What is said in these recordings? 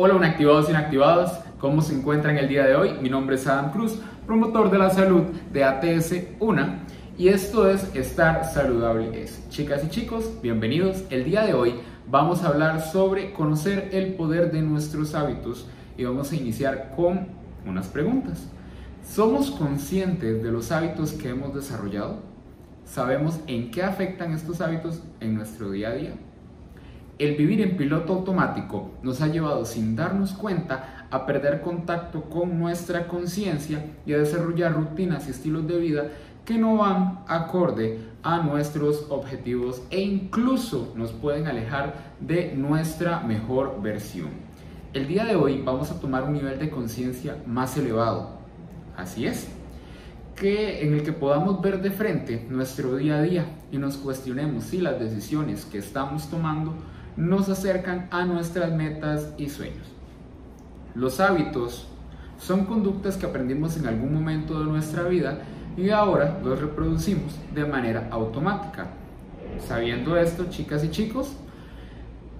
Hola inactivados e inactivados, ¿cómo se encuentran el día de hoy? Mi nombre es Adam Cruz, promotor de la salud de ATS 1 y esto es Estar Saludable es. Chicas y chicos, bienvenidos. El día de hoy vamos a hablar sobre conocer el poder de nuestros hábitos y vamos a iniciar con unas preguntas. ¿Somos conscientes de los hábitos que hemos desarrollado? ¿Sabemos en qué afectan estos hábitos en nuestro día a día? El vivir en piloto automático nos ha llevado sin darnos cuenta a perder contacto con nuestra conciencia y a desarrollar rutinas y estilos de vida que no van acorde a nuestros objetivos e incluso nos pueden alejar de nuestra mejor versión. El día de hoy vamos a tomar un nivel de conciencia más elevado. Así es, que en el que podamos ver de frente nuestro día a día y nos cuestionemos si las decisiones que estamos tomando nos acercan a nuestras metas y sueños. Los hábitos son conductas que aprendimos en algún momento de nuestra vida y ahora los reproducimos de manera automática. Sabiendo esto, chicas y chicos,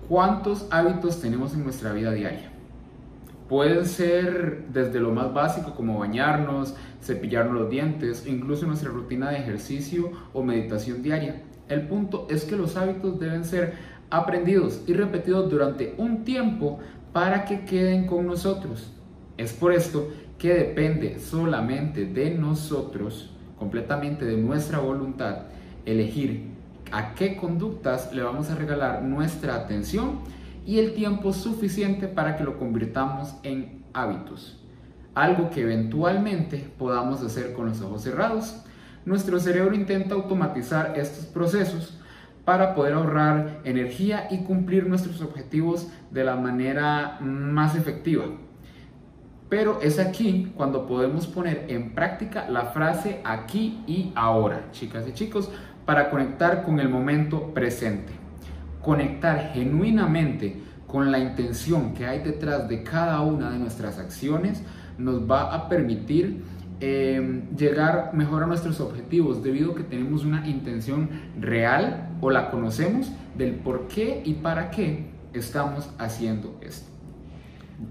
¿cuántos hábitos tenemos en nuestra vida diaria? Pueden ser desde lo más básico como bañarnos, cepillarnos los dientes, incluso nuestra rutina de ejercicio o meditación diaria. El punto es que los hábitos deben ser aprendidos y repetidos durante un tiempo para que queden con nosotros. Es por esto que depende solamente de nosotros, completamente de nuestra voluntad, elegir a qué conductas le vamos a regalar nuestra atención y el tiempo suficiente para que lo convirtamos en hábitos. Algo que eventualmente podamos hacer con los ojos cerrados. Nuestro cerebro intenta automatizar estos procesos para poder ahorrar energía y cumplir nuestros objetivos de la manera más efectiva. Pero es aquí cuando podemos poner en práctica la frase aquí y ahora, chicas y chicos, para conectar con el momento presente. Conectar genuinamente con la intención que hay detrás de cada una de nuestras acciones nos va a permitir Em, llegar mejor a nuestros objetivos debido a que tenemos una intención real o la conocemos del por qué y para qué estamos haciendo esto.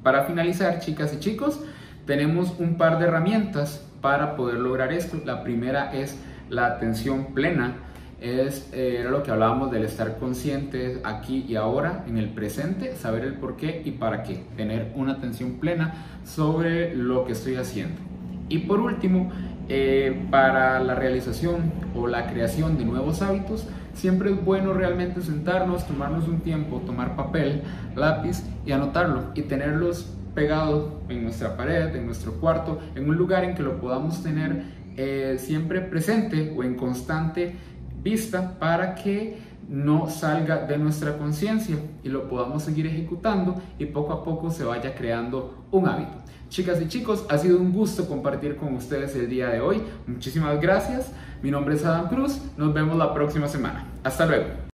Para finalizar, chicas y chicos, tenemos un par de herramientas para poder lograr esto. La primera es la atención plena. Es eh, lo que hablábamos del estar conscientes aquí y ahora, en el presente, saber el por qué y para qué, tener una atención plena sobre lo que estoy haciendo. Y por último, eh, para la realización o la creación de nuevos hábitos, siempre es bueno realmente sentarnos, tomarnos un tiempo, tomar papel, lápiz y anotarlo y tenerlos pegados en nuestra pared, en nuestro cuarto, en un lugar en que lo podamos tener eh, siempre presente o en constante vista para que no salga de nuestra conciencia y lo podamos seguir ejecutando y poco a poco se vaya creando un hábito. Chicas y chicos, ha sido un gusto compartir con ustedes el día de hoy. Muchísimas gracias. Mi nombre es Adam Cruz. Nos vemos la próxima semana. Hasta luego.